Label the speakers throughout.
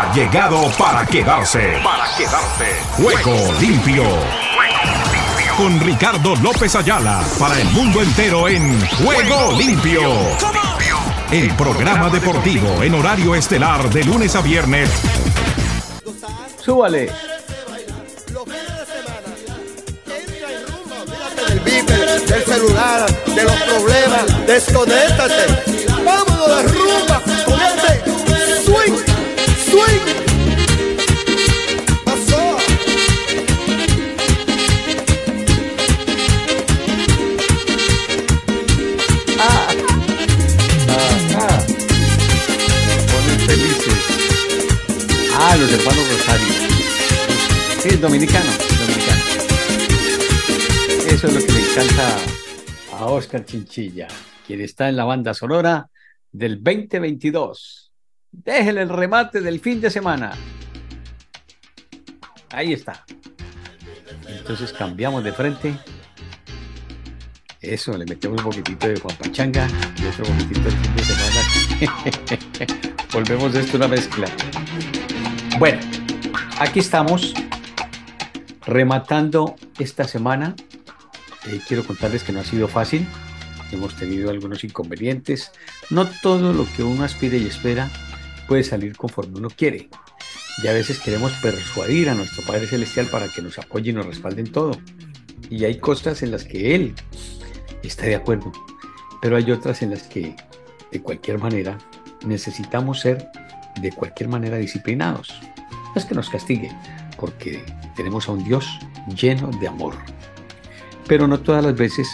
Speaker 1: ha llegado para quedarse. Para quedarse. Juego limpio. Con Ricardo López Ayala para el mundo entero en Juego limpio. El programa deportivo en horario estelar de lunes a viernes.
Speaker 2: Súbale.
Speaker 3: del del celular, de los problemas, desconéctate. Vámonos de rumba con este swing.
Speaker 2: Sí, es dominicano, dominicano. Eso es lo que le encanta a Oscar Chinchilla, quien está en la banda sonora del 2022. Déjele el remate del fin de semana. Ahí está. Entonces cambiamos de frente. Eso, le metemos un poquitito de Juan Pachanga y otro poquitito del fin de semana. Volvemos de esto una mezcla. Bueno, aquí estamos rematando esta semana. Eh, quiero contarles que no ha sido fácil. Hemos tenido algunos inconvenientes. No todo lo que uno aspira y espera puede salir conforme uno quiere. Y a veces queremos persuadir a nuestro Padre Celestial para que nos apoye y nos respalde en todo. Y hay cosas en las que Él está de acuerdo, pero hay otras en las que de cualquier manera necesitamos ser de cualquier manera disciplinados. No es que nos castigue, porque tenemos a un Dios lleno de amor. Pero no todas las veces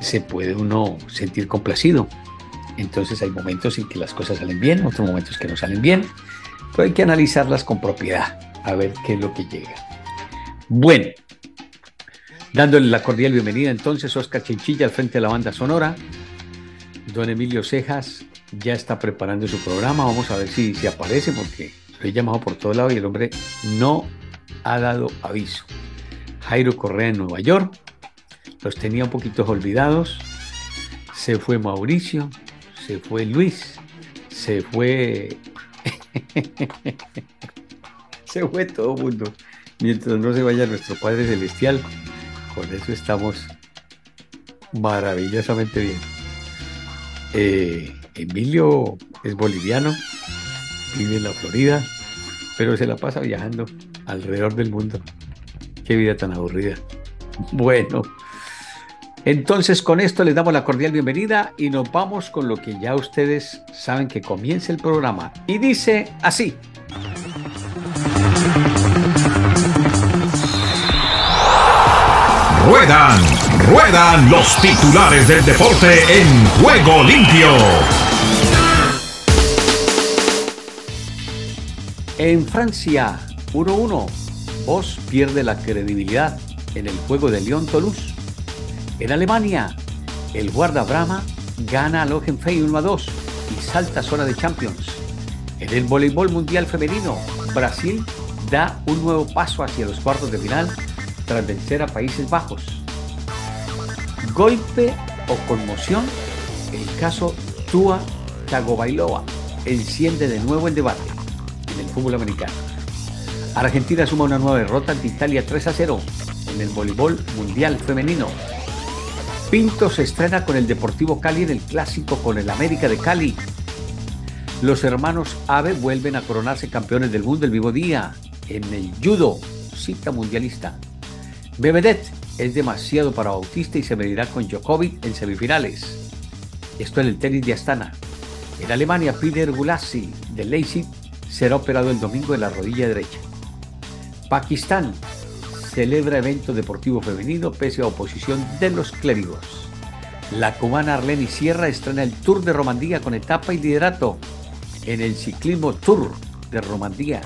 Speaker 2: se puede uno sentir complacido. Entonces hay momentos en que las cosas salen bien, otros momentos que no salen bien, pero hay que analizarlas con propiedad, a ver qué es lo que llega. Bueno, dándole la cordial bienvenida entonces Oscar Chinchilla al frente de la banda sonora. Don Emilio Cejas ya está preparando su programa, vamos a ver si, si aparece porque lo he llamado por todo lado y el hombre no ha dado aviso. Jairo Correa en Nueva York, los tenía un poquito olvidados. Se fue Mauricio, se fue Luis, se fue. se fue todo mundo. Mientras no se vaya nuestro Padre Celestial, con eso estamos maravillosamente bien. Eh, Emilio es boliviano, vive en la Florida, pero se la pasa viajando alrededor del mundo. Qué vida tan aburrida. Bueno, entonces con esto les damos la cordial bienvenida y nos vamos con lo que ya ustedes saben que comienza el programa. Y dice así.
Speaker 1: Ruedan, ruedan los titulares del deporte en Juego Limpio.
Speaker 2: En Francia, 1-1. Vos pierde la credibilidad en el juego de Lyon-Toulouse. En Alemania, el guarda Brahma gana al Hohenfeld 1 a 2 y salta a zona de Champions. En el voleibol mundial femenino, Brasil da un nuevo paso hacia los cuartos de final tras vencer a Países Bajos. Golpe o conmoción, el caso Tua Tagovailoa enciende de nuevo el debate fútbol. Argentina suma una nueva derrota ante Italia 3 a 0 en el voleibol mundial femenino. Pinto se estrena con el Deportivo Cali en el clásico con el América de Cali. Los hermanos Ave vuelven a coronarse campeones del mundo el vivo día en el judo, cita mundialista. Bebedet es demasiado para Bautista y se medirá con Djokovic en semifinales. Esto en el tenis de Astana. En Alemania, Peter Gulassi de Leipzig será operado el domingo de la rodilla derecha. Pakistán celebra evento deportivo femenino pese a oposición de los clérigos. La cubana Arleni Sierra estrena el Tour de Romandía con etapa y liderato en el ciclismo Tour de Romandía.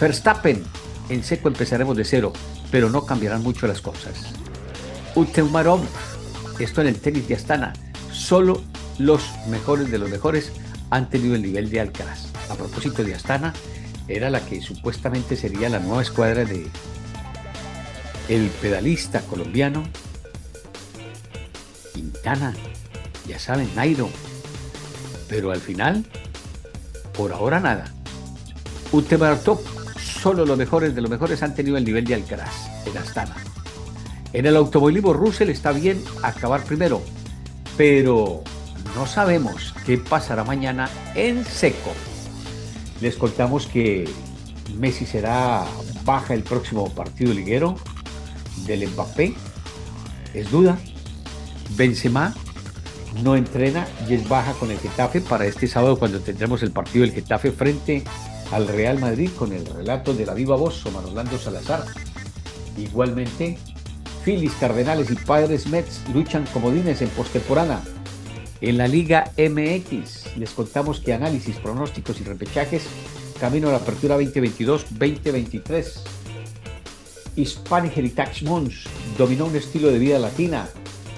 Speaker 2: Verstappen, en seco empezaremos de cero, pero no cambiarán mucho las cosas. Uteumarov, esto en el tenis de Astana, solo los mejores de los mejores han tenido el nivel de Alcaraz. Propósito de Astana, era la que supuestamente sería la nueva escuadra de el pedalista colombiano Quintana, ya saben, Nairo. Pero al final, por ahora nada. última top, solo los mejores de los mejores han tenido el nivel de Alcaraz, en Astana. En el automovilismo Russell está bien acabar primero, pero no sabemos qué pasará mañana en seco. Les contamos que Messi será baja el próximo partido liguero del Mbappé. Es duda. Benzema no entrena y es baja con el Getafe para este sábado cuando tendremos el partido del Getafe frente al Real Madrid con el relato de la viva voz Omar Orlando Salazar. Igualmente, Phillies, Cardenales y Padres Mets luchan comodines en postemporada. En la Liga MX les contamos que análisis, pronósticos y repechajes camino a la apertura 2022-2023. Hispanic Heritage Month dominó un estilo de vida latina.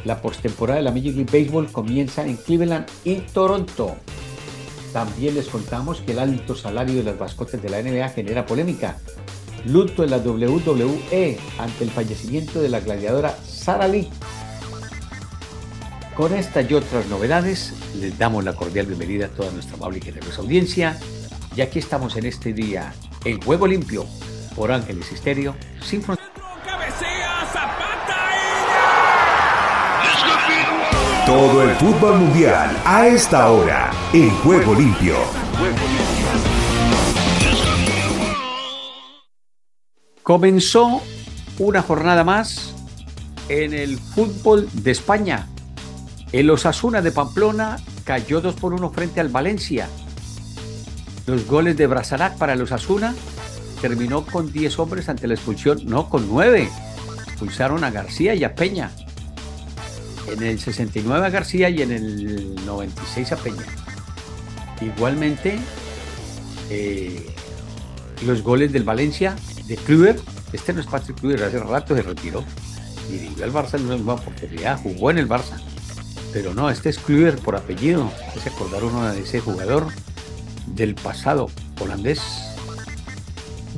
Speaker 2: La postemporada de la Major League Baseball comienza en Cleveland y Toronto. También les contamos que el alto salario de las mascotas de la NBA genera polémica. Luto en la WWE ante el fallecimiento de la gladiadora Sarah Lee. Con esta y otras novedades, les damos la cordial bienvenida a toda nuestra amable y generosa audiencia. Y aquí estamos en este día, en Juego Limpio, por Ángeles Histerio, sin fronteras.
Speaker 1: Todo el fútbol mundial a esta hora en Juego Limpio.
Speaker 2: Comenzó una jornada más en el fútbol de España. El Osasuna de Pamplona cayó 2 por 1 frente al Valencia. Los goles de Brasarac para el Osasuna terminó con 10 hombres ante la expulsión, no, con 9. Expulsaron a García y a Peña. En el 69 a García y en el 96 a Peña. Igualmente, eh, los goles del Valencia de Kluber, este no es Patrick Kluber, hace rato se retiró. Dirigió al Barça en una oportunidad, jugó en el Barça. Pero no, este es Kluber por apellido. Es acordar uno de ese jugador del pasado holandés.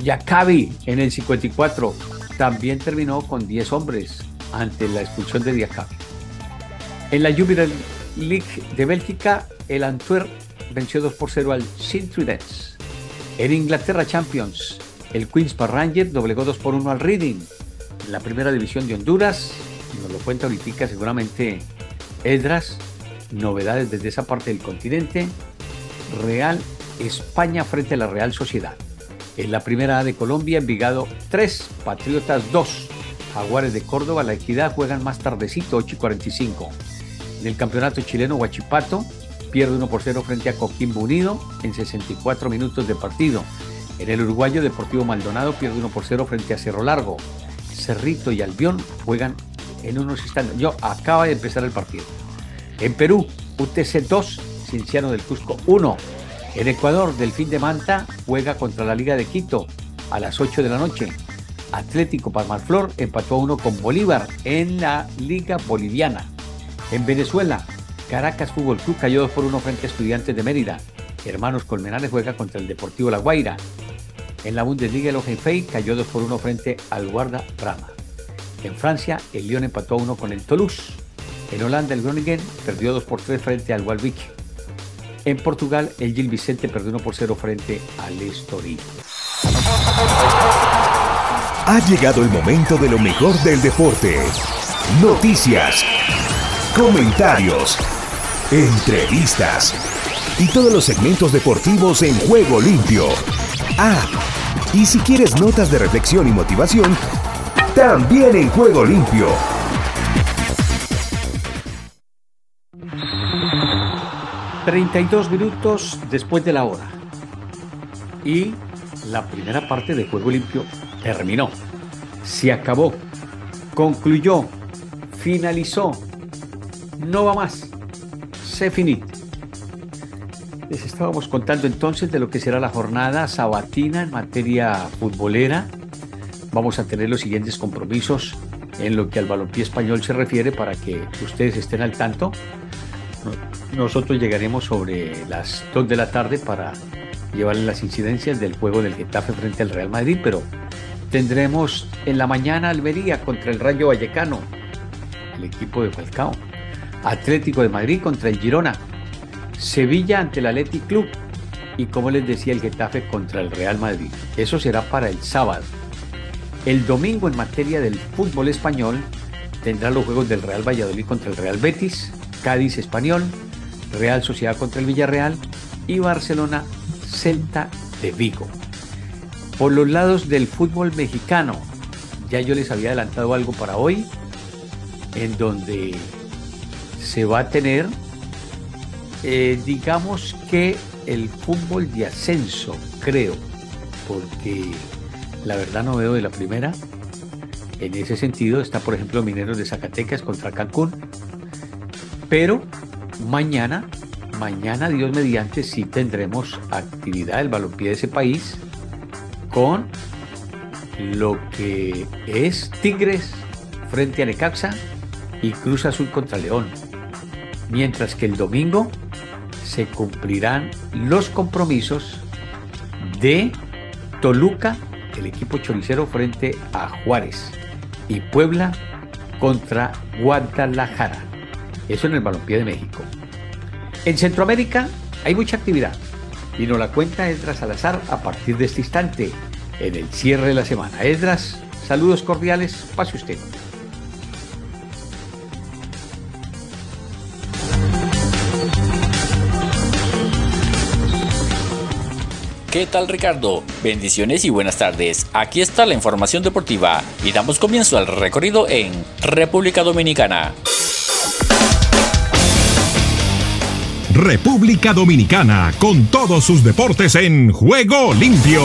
Speaker 2: Yakabi en el 54 también terminó con 10 hombres ante la expulsión de Diakabi. En la Jubilee League de Bélgica, el Antwerp venció 2 por 0 al Sint-Truidens. En Inglaterra Champions, el Queens Park Rangers doblegó 2 por 1 al Reading. En la primera división de Honduras, nos lo cuenta ahorita seguramente Edras, novedades desde esa parte del continente. Real España frente a la Real Sociedad. En la primera A de Colombia, Envigado 3, Patriotas 2. Jaguares de Córdoba, La Equidad juegan más tardecito, 8 y 45. En el campeonato chileno, Huachipato pierde 1 por 0 frente a Coquimbo Unido en 64 minutos de partido. En el uruguayo, Deportivo Maldonado pierde 1 por 0 frente a Cerro Largo. Cerrito y Albión juegan en unos instantes. Yo acaba de empezar el partido. En Perú, UTC 2, Cinciano del Cusco 1. En Ecuador, Delfín de Manta juega contra la Liga de Quito a las 8 de la noche. Atlético Palmarflor empató a uno con Bolívar en la Liga Boliviana. En Venezuela, Caracas Fútbol Club cayó 2 por 1 frente a Estudiantes de Mérida. Hermanos Colmenares juega contra el Deportivo La Guaira. En la Bundesliga, el Hohenfei cayó 2 por 1 frente al Guarda Brama. En Francia, el Lyon empató a 1 con el Toulouse. En Holanda, el Groningen perdió 2 por 3 frente al Walvik. En Portugal, el Gil Vicente perdió 1 por 0 frente al Estoril.
Speaker 1: Ha llegado el momento de lo mejor del deporte. Noticias, comentarios, entrevistas y todos los segmentos deportivos en juego limpio. Ah, y si quieres notas de reflexión y motivación, también en juego limpio.
Speaker 2: 32 minutos después de la hora. Y la primera parte de Juego Limpio terminó. Se acabó. Concluyó. Finalizó. No va más. Se finit. Les estábamos contando entonces de lo que será la jornada sabatina en materia futbolera. Vamos a tener los siguientes compromisos en lo que al balompié español se refiere para que ustedes estén al tanto. Nosotros llegaremos sobre las 2 de la tarde para llevarles las incidencias del juego del Getafe frente al Real Madrid, pero tendremos en la mañana Almería contra el Rayo Vallecano, el equipo de Falcao. Atlético de Madrid contra el Girona. Sevilla ante el Athletic Club. y como les decía el Getafe contra el Real Madrid. Eso será para el sábado. El domingo en materia del fútbol español tendrá los juegos del Real Valladolid contra el Real Betis, Cádiz Español, Real Sociedad contra el Villarreal y Barcelona Celta de Vigo. Por los lados del fútbol mexicano, ya yo les había adelantado algo para hoy, en donde se va a tener, eh, digamos que el fútbol de ascenso, creo, porque la verdad no veo de la primera. En ese sentido está, por ejemplo, Mineros de Zacatecas contra Cancún. Pero mañana, mañana, Dios mediante, sí tendremos actividad del balompié de ese país con lo que es Tigres frente a Necaxa y Cruz Azul contra León. Mientras que el domingo se cumplirán los compromisos de Toluca, el equipo choricero frente a Juárez, y Puebla contra Guadalajara. Eso en el balompié de México. En Centroamérica hay mucha actividad y nos la cuenta Esdras Salazar a partir de este instante, en el cierre de la semana. Esdras, saludos cordiales, pase usted.
Speaker 4: ¿Qué tal Ricardo? Bendiciones y buenas tardes. Aquí está la información deportiva y damos comienzo al recorrido en República Dominicana.
Speaker 1: República Dominicana con todos sus deportes en juego limpio.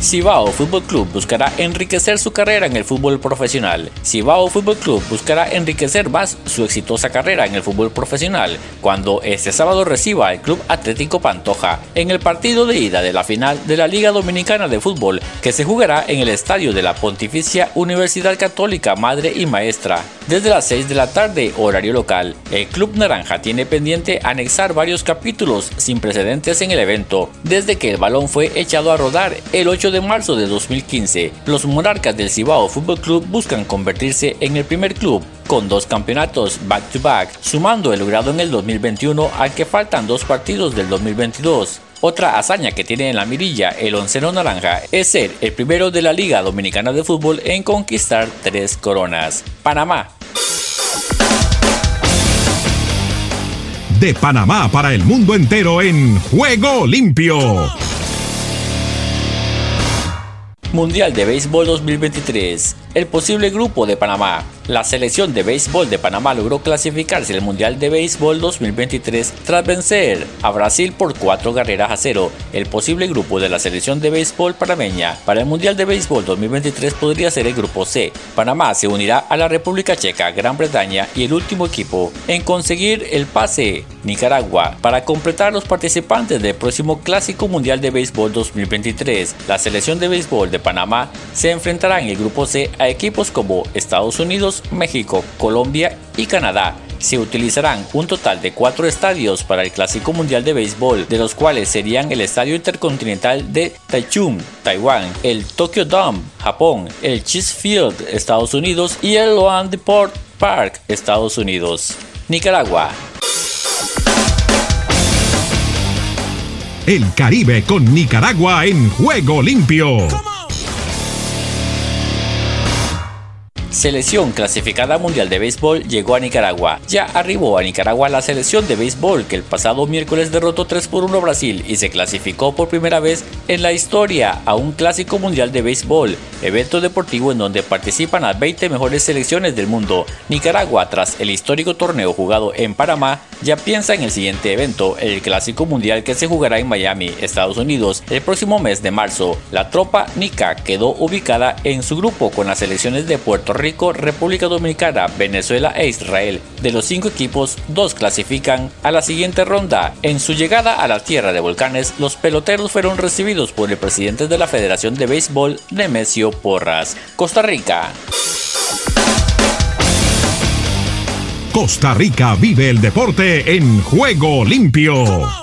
Speaker 4: Cibao Fútbol Club buscará enriquecer su carrera en el fútbol profesional. Cibao Fútbol Club buscará enriquecer más su exitosa carrera en el fútbol profesional cuando este sábado reciba al Club Atlético Pantoja en el partido de ida de la final de la Liga Dominicana de Fútbol que se jugará en el estadio de la Pontificia Universidad Católica Madre y Maestra desde las 6 de la tarde horario local. El Club Naranja tiene pendiente anexar varios capítulos sin precedentes en el evento desde que el balón fue echado a rodar el 8 de marzo de 2015, los monarcas del Cibao Fútbol Club buscan convertirse en el primer club con dos campeonatos back to back, sumando el logrado en el 2021 al que faltan dos partidos del 2022. Otra hazaña que tiene en la mirilla el onceno naranja es ser el primero de la Liga Dominicana de Fútbol en conquistar tres coronas. Panamá.
Speaker 1: De Panamá para el mundo entero en Juego Limpio.
Speaker 4: Mundial de Béisbol 2023. El posible grupo de Panamá. La selección de béisbol de Panamá logró clasificarse al Mundial de Béisbol 2023 tras vencer a Brasil por cuatro carreras a cero. El posible grupo de la selección de béisbol panameña para el Mundial de Béisbol 2023 podría ser el grupo C. Panamá se unirá a la República Checa, Gran Bretaña y el último equipo en conseguir el pase, Nicaragua, para completar los participantes del próximo Clásico Mundial de Béisbol 2023. La selección de béisbol de Panamá se enfrentará en el grupo C a equipos como Estados Unidos, México, Colombia y Canadá. Se utilizarán un total de cuatro estadios para el Clásico Mundial de Béisbol, de los cuales serían el Estadio Intercontinental de Taichung, Taiwán, el Tokyo Dome, Japón, el Chase Field, Estados Unidos y el Loan Deport Park, Estados Unidos. Nicaragua.
Speaker 1: El Caribe con Nicaragua en juego limpio.
Speaker 4: Selección clasificada mundial de béisbol llegó a Nicaragua. Ya arribó a Nicaragua la selección de béisbol que el pasado miércoles derrotó 3 por 1 a Brasil y se clasificó por primera vez en la historia a un clásico mundial de béisbol, evento deportivo en donde participan las 20 mejores selecciones del mundo. Nicaragua, tras el histórico torneo jugado en Panamá, ya piensa en el siguiente evento, el clásico mundial que se jugará en Miami, Estados Unidos, el próximo mes de marzo. La tropa Nica quedó ubicada en su grupo con las selecciones de Puerto Rico, República Dominicana, Venezuela e Israel. De los cinco equipos, dos clasifican a la siguiente ronda. En su llegada a la tierra de volcanes, los peloteros fueron recibidos por el presidente de la Federación de Béisbol, Nemesio Porras. Costa Rica.
Speaker 1: Costa Rica vive el deporte en juego limpio.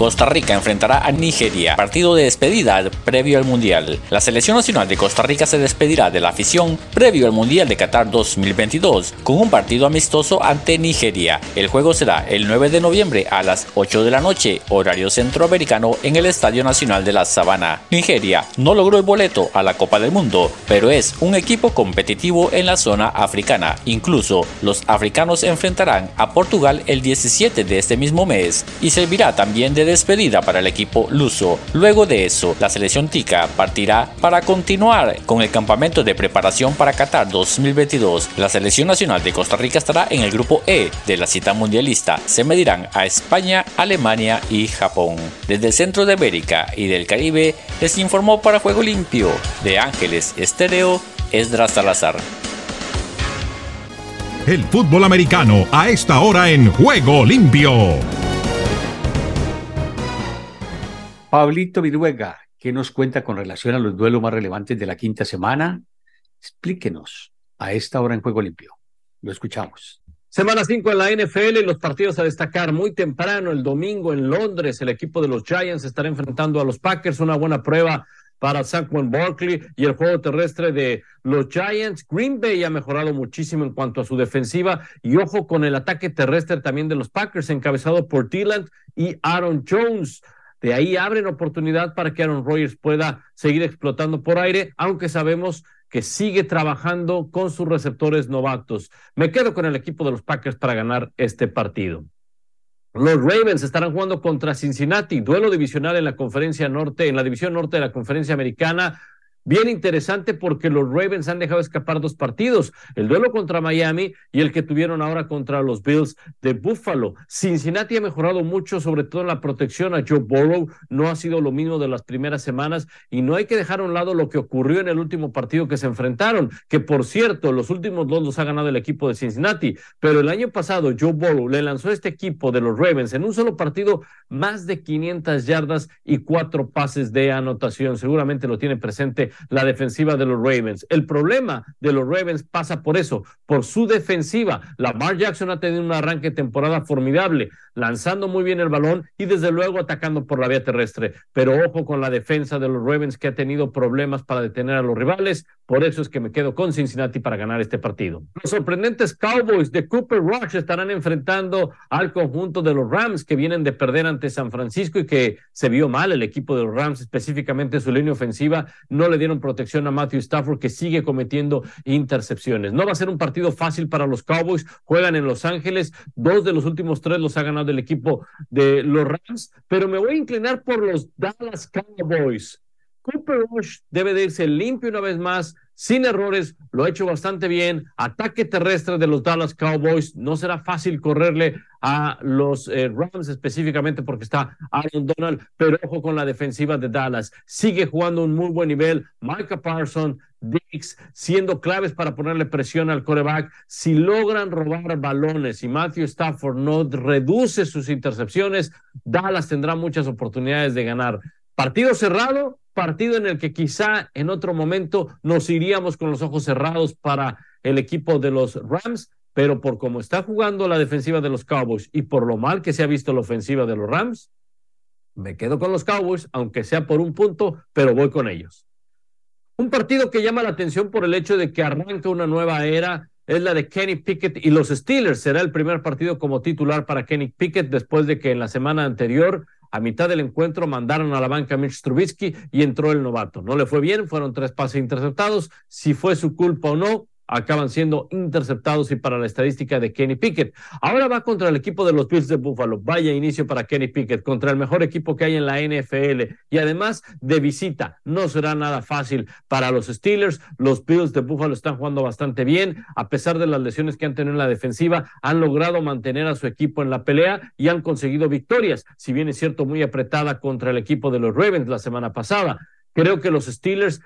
Speaker 4: Costa Rica enfrentará a Nigeria, partido de despedida previo al Mundial. La selección nacional de Costa Rica se despedirá de la afición previo al Mundial de Qatar 2022 con un partido amistoso ante Nigeria. El juego será el 9 de noviembre a las 8 de la noche, horario centroamericano en el Estadio Nacional de la Sabana. Nigeria no logró el boleto a la Copa del Mundo, pero es un equipo competitivo en la zona africana. Incluso los africanos enfrentarán a Portugal el 17 de este mismo mes y servirá también de despedida para el equipo luso. Luego de eso, la selección tica partirá para continuar con el campamento de preparación para Qatar 2022. La selección nacional de Costa Rica estará en el grupo E de la cita mundialista. Se medirán a España, Alemania y Japón. Desde el centro de América y del Caribe les informó para Juego Limpio de Ángeles Estéreo Esdras Salazar.
Speaker 1: El fútbol americano a esta hora en Juego Limpio.
Speaker 2: Pablito Viruega, ¿qué nos cuenta con relación a los duelos más relevantes de la quinta semana? Explíquenos a esta hora en Juego Limpio. Lo escuchamos.
Speaker 5: Semana 5 en la NFL, los partidos a destacar muy temprano, el domingo en Londres, el equipo de los Giants estará enfrentando a los Packers, una buena prueba para Saquon Barkley y el juego terrestre de los Giants. Green Bay ha mejorado muchísimo en cuanto a su defensiva y ojo con el ataque terrestre también de los Packers, encabezado por Dylan y Aaron Jones. De ahí abren oportunidad para que Aaron Rodgers pueda seguir explotando por aire, aunque sabemos que sigue trabajando con sus receptores novatos. Me quedo con el equipo de los Packers para ganar este partido. Los Ravens estarán jugando contra Cincinnati, duelo divisional en la conferencia norte, en la división norte de la conferencia americana. Bien interesante porque los Ravens han dejado escapar dos partidos, el duelo contra Miami y el que tuvieron ahora contra los Bills de Buffalo. Cincinnati ha mejorado mucho, sobre todo en la protección a Joe Burrow, no ha sido lo mismo de las primeras semanas y no hay que dejar a un lado lo que ocurrió en el último partido que se enfrentaron, que por cierto, los últimos dos los ha ganado el equipo de Cincinnati, pero el año pasado Joe Burrow le lanzó a este equipo de los Ravens en un solo partido más de 500 yardas y cuatro pases de anotación. Seguramente lo tiene presente la defensiva de los Ravens. El problema de los Ravens pasa por eso, por su defensiva. Lamar Jackson ha tenido un arranque de temporada formidable, lanzando muy bien el balón y desde luego atacando por la vía terrestre. Pero ojo con la defensa de los Ravens que ha tenido problemas para detener a los rivales. Por eso es que me quedo con Cincinnati para ganar este partido. Los sorprendentes Cowboys de Cooper Rush estarán enfrentando al conjunto de los Rams que vienen de perder ante San Francisco y que se vio mal el equipo de los Rams, específicamente su línea ofensiva. No le dieron protección a Matthew Stafford que sigue cometiendo intercepciones. No va a ser un partido fácil para los Cowboys. Juegan en Los Ángeles. Dos de los últimos tres los ha ganado el equipo de los Rams, pero me voy a inclinar por los Dallas Cowboys. Cooper Rush debe de irse limpio una vez más, sin errores, lo ha hecho bastante bien. Ataque terrestre de los Dallas Cowboys, no será fácil correrle a los eh, Rams específicamente porque está Aaron Donald, pero ojo con la defensiva de Dallas. Sigue jugando un muy buen nivel. Micah Parson, Dix, siendo claves para ponerle presión al coreback. Si logran robar balones y Matthew Stafford no reduce sus intercepciones, Dallas tendrá muchas oportunidades de ganar. Partido cerrado, partido en el que quizá en otro momento nos iríamos con los ojos cerrados para el equipo de los Rams, pero por cómo está jugando la defensiva de los Cowboys y por lo mal que se ha visto la ofensiva de los Rams, me quedo con los Cowboys, aunque sea por un punto, pero voy con ellos. Un partido que llama la atención por el hecho de que arranca una nueva era es la de Kenny Pickett y los Steelers. Será el primer partido como titular para Kenny Pickett después de que en la semana anterior a mitad del encuentro mandaron a la banca a Mitch Trubisky y entró el novato. No le fue bien, fueron tres pases interceptados. Si fue su culpa o no, acaban siendo interceptados y para la estadística de Kenny Pickett. Ahora va contra el equipo de los Bills de Buffalo. Vaya inicio para Kenny Pickett contra el mejor equipo que hay en la NFL y además de visita. No será nada fácil para los Steelers. Los Bills de Buffalo están jugando bastante bien. A pesar de las lesiones que han tenido en la defensiva, han logrado mantener a su equipo en la pelea y han conseguido victorias. Si bien es cierto, muy apretada contra el equipo de los Ravens la semana pasada. Creo que los Steelers,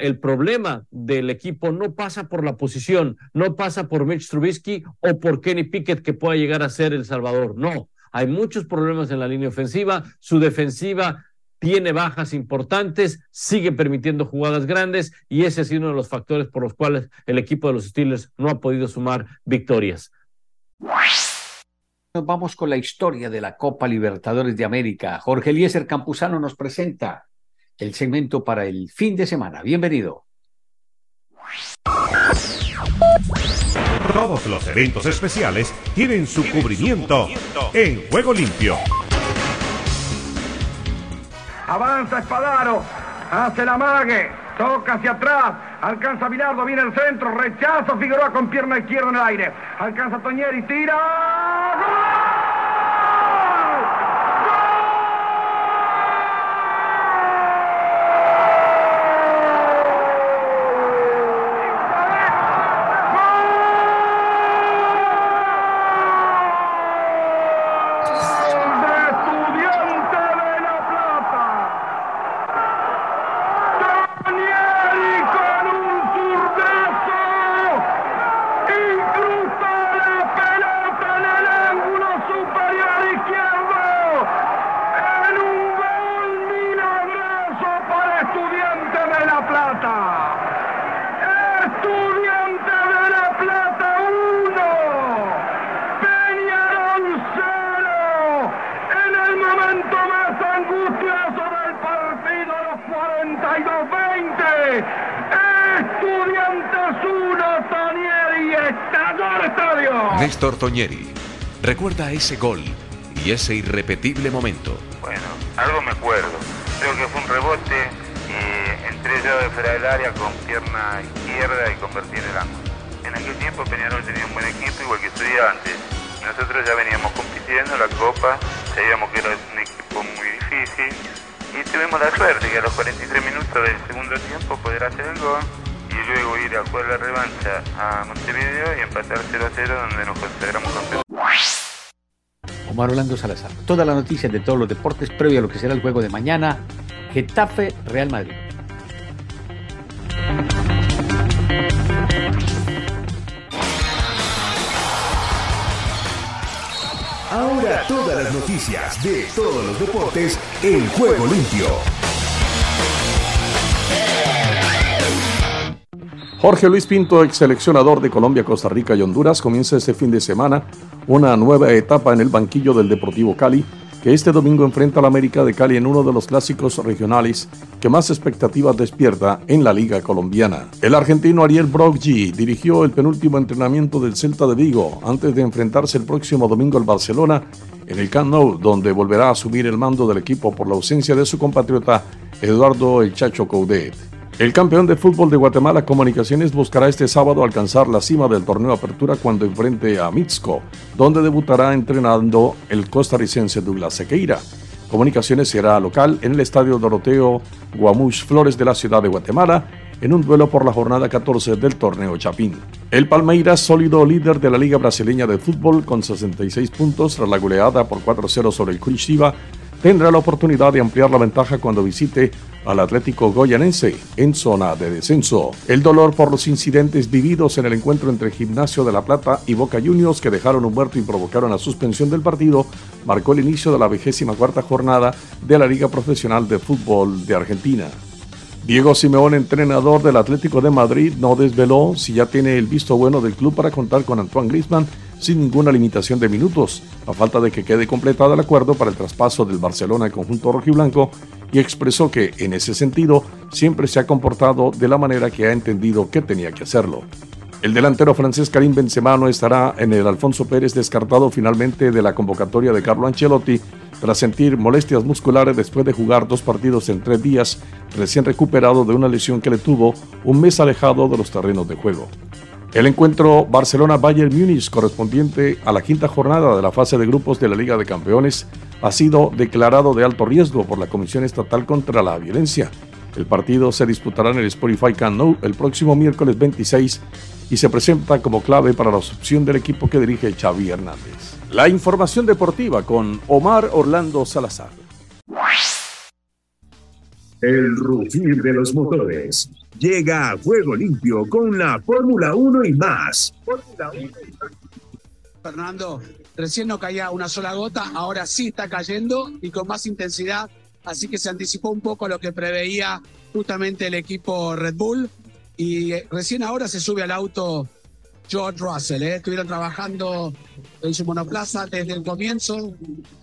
Speaker 5: el problema del equipo no pasa por la posición, no pasa por Mitch Trubisky o por Kenny Pickett que pueda llegar a ser el Salvador. No, hay muchos problemas en la línea ofensiva, su defensiva tiene bajas importantes, sigue permitiendo jugadas grandes y ese ha sido uno de los factores por los cuales el equipo de los Steelers no ha podido sumar victorias.
Speaker 2: nos vamos con la historia de la Copa Libertadores de América. Jorge Eliezer Campuzano nos presenta el segmento para el fin de semana. Bienvenido.
Speaker 1: Todos los eventos especiales tienen su cubrimiento en Juego Limpio.
Speaker 6: Avanza Espadaro, hace la mague, toca hacia atrás, alcanza Bilardo, viene el centro, rechazo Figueroa con pierna izquierda en el aire, alcanza Toñeri, tira.
Speaker 1: Néstor Toñeri recuerda ese gol y ese irrepetible momento.
Speaker 7: Bueno, algo me acuerdo. Creo que fue un rebote y entré yo de fuera del área con pierna izquierda y convertí en el ángulo. En aquel tiempo Peñarol tenía un buen equipo igual que estudiantes. Nosotros ya veníamos compitiendo la Copa, sabíamos que era un equipo muy difícil y tuvimos la suerte que a los 43 minutos del segundo tiempo poder hacer el gol y luego ir a jugar la revancha a Montevideo y empatar 0 a 0 donde nos consideramos campeones.
Speaker 2: Omar Orlando Salazar. Todas las noticias de todos los deportes previo a lo que será el juego de mañana. Getafe Real Madrid.
Speaker 1: Ahora todas las noticias de todos los deportes en Juego Limpio.
Speaker 8: Jorge Luis Pinto, ex seleccionador de Colombia, Costa Rica y Honduras, comienza este fin de semana una nueva etapa en el banquillo del Deportivo Cali, que este domingo enfrenta al América de Cali en uno de los clásicos regionales que más expectativas despierta en la Liga Colombiana. El argentino Ariel Broggi dirigió el penúltimo entrenamiento del Celta de Vigo antes de enfrentarse el próximo domingo al Barcelona en el Camp Nou, donde volverá a asumir el mando del equipo por la ausencia de su compatriota Eduardo El Chacho Coudet. El campeón de fútbol de Guatemala Comunicaciones buscará este sábado alcanzar la cima del torneo Apertura cuando enfrente a Mixco, donde debutará entrenando el costarricense Douglas Sequeira. Comunicaciones será local en el Estadio Doroteo Guamuch Flores de la ciudad de Guatemala en un duelo por la jornada 14 del torneo Chapín. El Palmeiras, sólido líder de la Liga Brasileña de Fútbol con 66 puntos tras la goleada por 4-0 sobre el Curitiba, tendrá la oportunidad de ampliar la ventaja cuando visite al Atlético Goyanense en zona de descenso. El dolor por los incidentes vividos en el encuentro entre Gimnasio de la Plata y Boca Juniors que dejaron un muerto y provocaron la suspensión del partido marcó el inicio de la vigésima cuarta jornada de la Liga Profesional de Fútbol de Argentina. Diego Simeón, entrenador del Atlético de Madrid, no desveló si ya tiene el visto bueno del club para contar con Antoine Griezmann sin ninguna limitación de minutos, a falta de que quede completado el acuerdo para el traspaso del Barcelona al conjunto rojiblanco, y expresó que, en ese sentido, siempre se ha comportado de la manera que ha entendido que tenía que hacerlo. El delantero francés Karim Benzema no estará en el Alfonso Pérez descartado finalmente de la convocatoria de Carlo Ancelotti tras sentir molestias musculares después de jugar dos partidos en tres días, recién recuperado de una lesión que le tuvo un mes alejado de los terrenos de juego. El encuentro Barcelona-Bayern Múnich, correspondiente a la quinta jornada de la fase de grupos de la Liga de Campeones, ha sido declarado de alto riesgo por la Comisión Estatal contra la Violencia. El partido se disputará en el Spotify Camp Nou el próximo miércoles 26 y se presenta como clave para la opción del equipo que dirige Xavi Hernández. La información deportiva con Omar Orlando Salazar.
Speaker 1: El rugir de los motores llega a juego limpio con la Fórmula 1 y más.
Speaker 9: Fernando, recién no caía una sola gota, ahora sí está cayendo y con más intensidad, así que se anticipó un poco lo que preveía justamente el equipo Red Bull y recién ahora se sube al auto George Russell. ¿eh? Estuvieron trabajando en su monoplaza desde el comienzo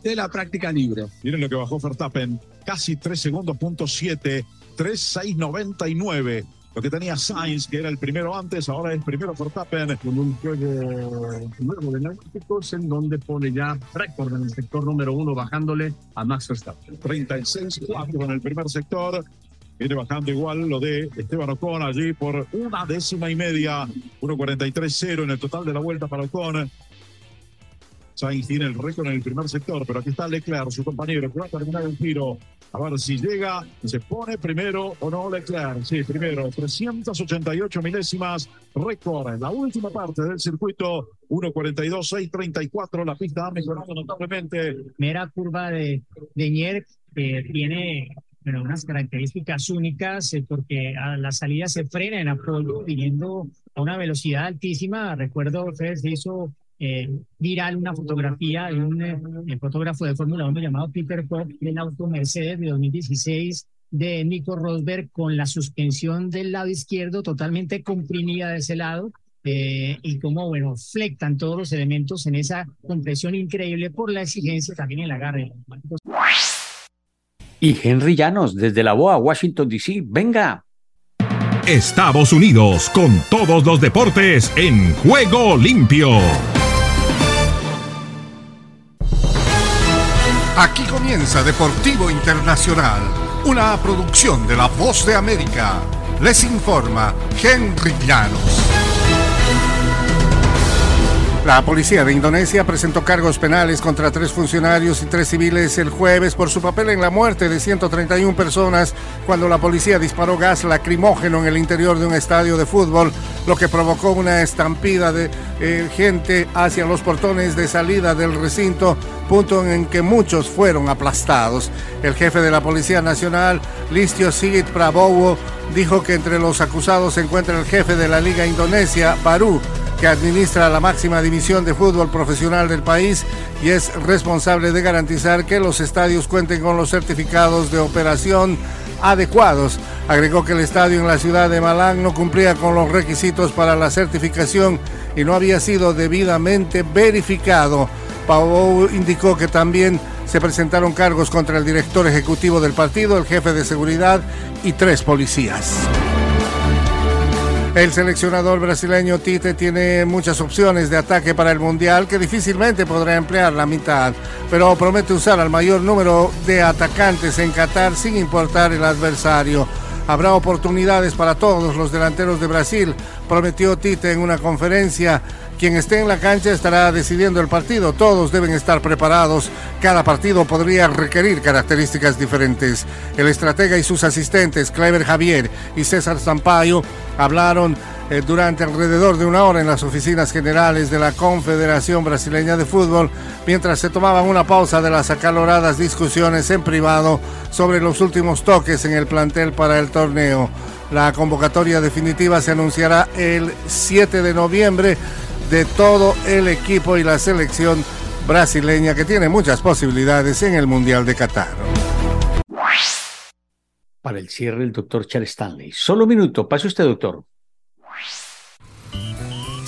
Speaker 9: de la práctica libre.
Speaker 10: Miren lo que bajó Verstappen, casi 3 segundos, punto 7, 3.699. Lo que tenía Sainz, que era el primero antes, ahora es primero Verstappen.
Speaker 5: Con un juego nuevo de náuticos en donde pone ya récord en el sector número uno, bajándole a Max Verstappen.
Speaker 10: 36-4 en el primer sector. Viene bajando igual lo de Esteban Ocon allí por una décima y media. 1.43-0 en el total de la vuelta para Ocon. Sainz tiene el récord en el primer sector, pero aquí está Leclerc, su compañero, que va a terminar el giro. A ver si llega, se pone primero o no Leclerc. Sí, primero, 388 milésimas, récord en la última parte del circuito. 1.42-6.34, la pista ha mejorado notablemente.
Speaker 11: Primera curva de, de Nier que tiene bueno, unas características únicas eh, porque a la salida se frena en Apolo viniendo a una velocidad altísima. Recuerdo, se hizo eh, viral una fotografía de un eh, fotógrafo de Fórmula 1 llamado Peter Pop del auto Mercedes de 2016 de Nico Rosberg con la suspensión del lado izquierdo totalmente comprimida de ese lado eh, y cómo, bueno, flectan todos los elementos en esa compresión increíble por la exigencia también en el agarre.
Speaker 2: Y Henry Llanos, desde la BOA, Washington, D.C. Venga.
Speaker 1: Estados Unidos, con todos los deportes en juego limpio.
Speaker 12: Aquí comienza Deportivo Internacional, una producción de La Voz de América. Les informa Henry Llanos. La policía de Indonesia presentó cargos penales contra tres funcionarios y tres civiles el jueves por su papel en la muerte de 131 personas cuando la policía disparó gas lacrimógeno en el interior de un estadio de fútbol, lo que provocó una estampida de eh, gente hacia los portones de salida del recinto, punto en que muchos fueron aplastados. El jefe de la Policía Nacional, Listio Sigit Prabowo, dijo que entre los acusados se encuentra el jefe de la Liga Indonesia, Baru, que administra la máxima división de fútbol profesional del país y es responsable de garantizar que los estadios cuenten con los certificados de operación adecuados. Agregó que el estadio en la ciudad de Malang no cumplía con los requisitos para la certificación y no había sido debidamente verificado. Pau indicó que también se presentaron cargos contra el director ejecutivo del partido, el jefe de seguridad y tres policías. El seleccionador brasileño Tite tiene muchas opciones de ataque para el Mundial que difícilmente podrá emplear la mitad, pero promete usar al mayor número de atacantes en Qatar sin importar el adversario. Habrá oportunidades para todos los delanteros de Brasil, prometió Tite en una conferencia. Quien esté en la cancha estará decidiendo el partido. Todos deben estar preparados. Cada partido podría requerir características diferentes. El estratega y sus asistentes, Clever Javier y César Sampaio, hablaron eh, durante alrededor de una hora en las oficinas generales de la Confederación Brasileña de Fútbol, mientras se tomaban una pausa de las acaloradas discusiones en privado sobre los últimos toques en el plantel para el torneo. La convocatoria definitiva se anunciará el 7 de noviembre de todo el equipo y la selección brasileña que tiene muchas posibilidades en el Mundial de Qatar.
Speaker 2: Para el cierre, el doctor Charles Stanley. Solo un minuto. Pase usted, doctor.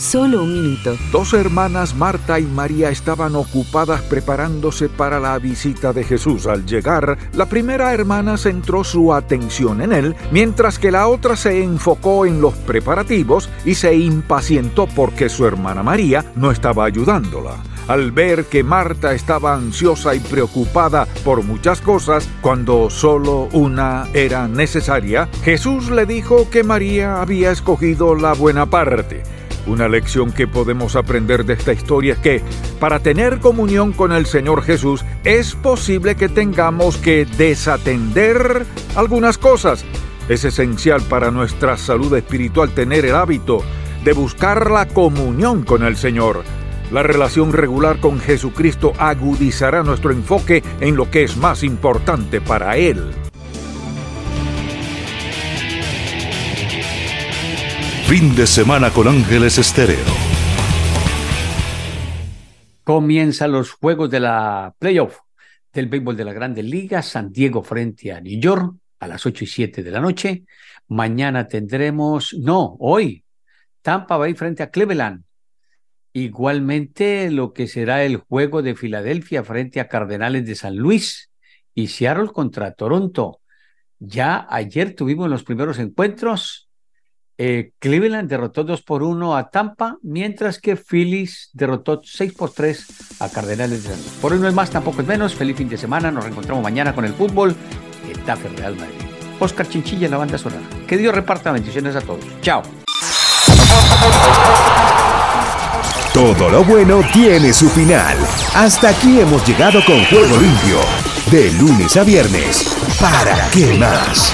Speaker 13: Solo un minuto.
Speaker 14: Dos hermanas, Marta y María, estaban ocupadas preparándose para la visita de Jesús. Al llegar, la primera hermana centró su atención en él, mientras que la otra se enfocó en los preparativos y se impacientó porque su hermana María no estaba ayudándola. Al ver que Marta estaba ansiosa y preocupada por muchas cosas, cuando solo una era necesaria, Jesús le dijo que María había escogido la buena parte. Una lección que podemos aprender de esta historia es que para tener comunión con el Señor Jesús es posible que tengamos que desatender algunas cosas. Es esencial para nuestra salud espiritual tener el hábito de buscar la comunión con el Señor. La relación regular con Jesucristo agudizará nuestro enfoque en lo que es más importante para Él.
Speaker 1: Fin de semana con Ángeles Estéreo.
Speaker 2: Comienzan los juegos de la playoff del béisbol de la Grandes Ligas, San Diego frente a New York a las 8 y 7 de la noche. Mañana tendremos, no, hoy Tampa Bay frente a Cleveland. Igualmente lo que será el juego de Filadelfia frente a Cardenales de San Luis y Seattle contra Toronto. Ya ayer tuvimos los primeros encuentros. Eh, Cleveland derrotó 2 por 1 a Tampa, mientras que Phillies derrotó 6 por 3 a Cardenales de San Luis. Por hoy no es más, tampoco es menos. Feliz fin de semana. Nos reencontramos mañana con el fútbol. Getafe Real Madrid. Oscar Chinchilla en la banda sonora. Que Dios reparta bendiciones a todos. Chao.
Speaker 13: Todo lo bueno tiene su final. Hasta aquí hemos llegado con Juego Limpio. De lunes a viernes. ¿Para qué más?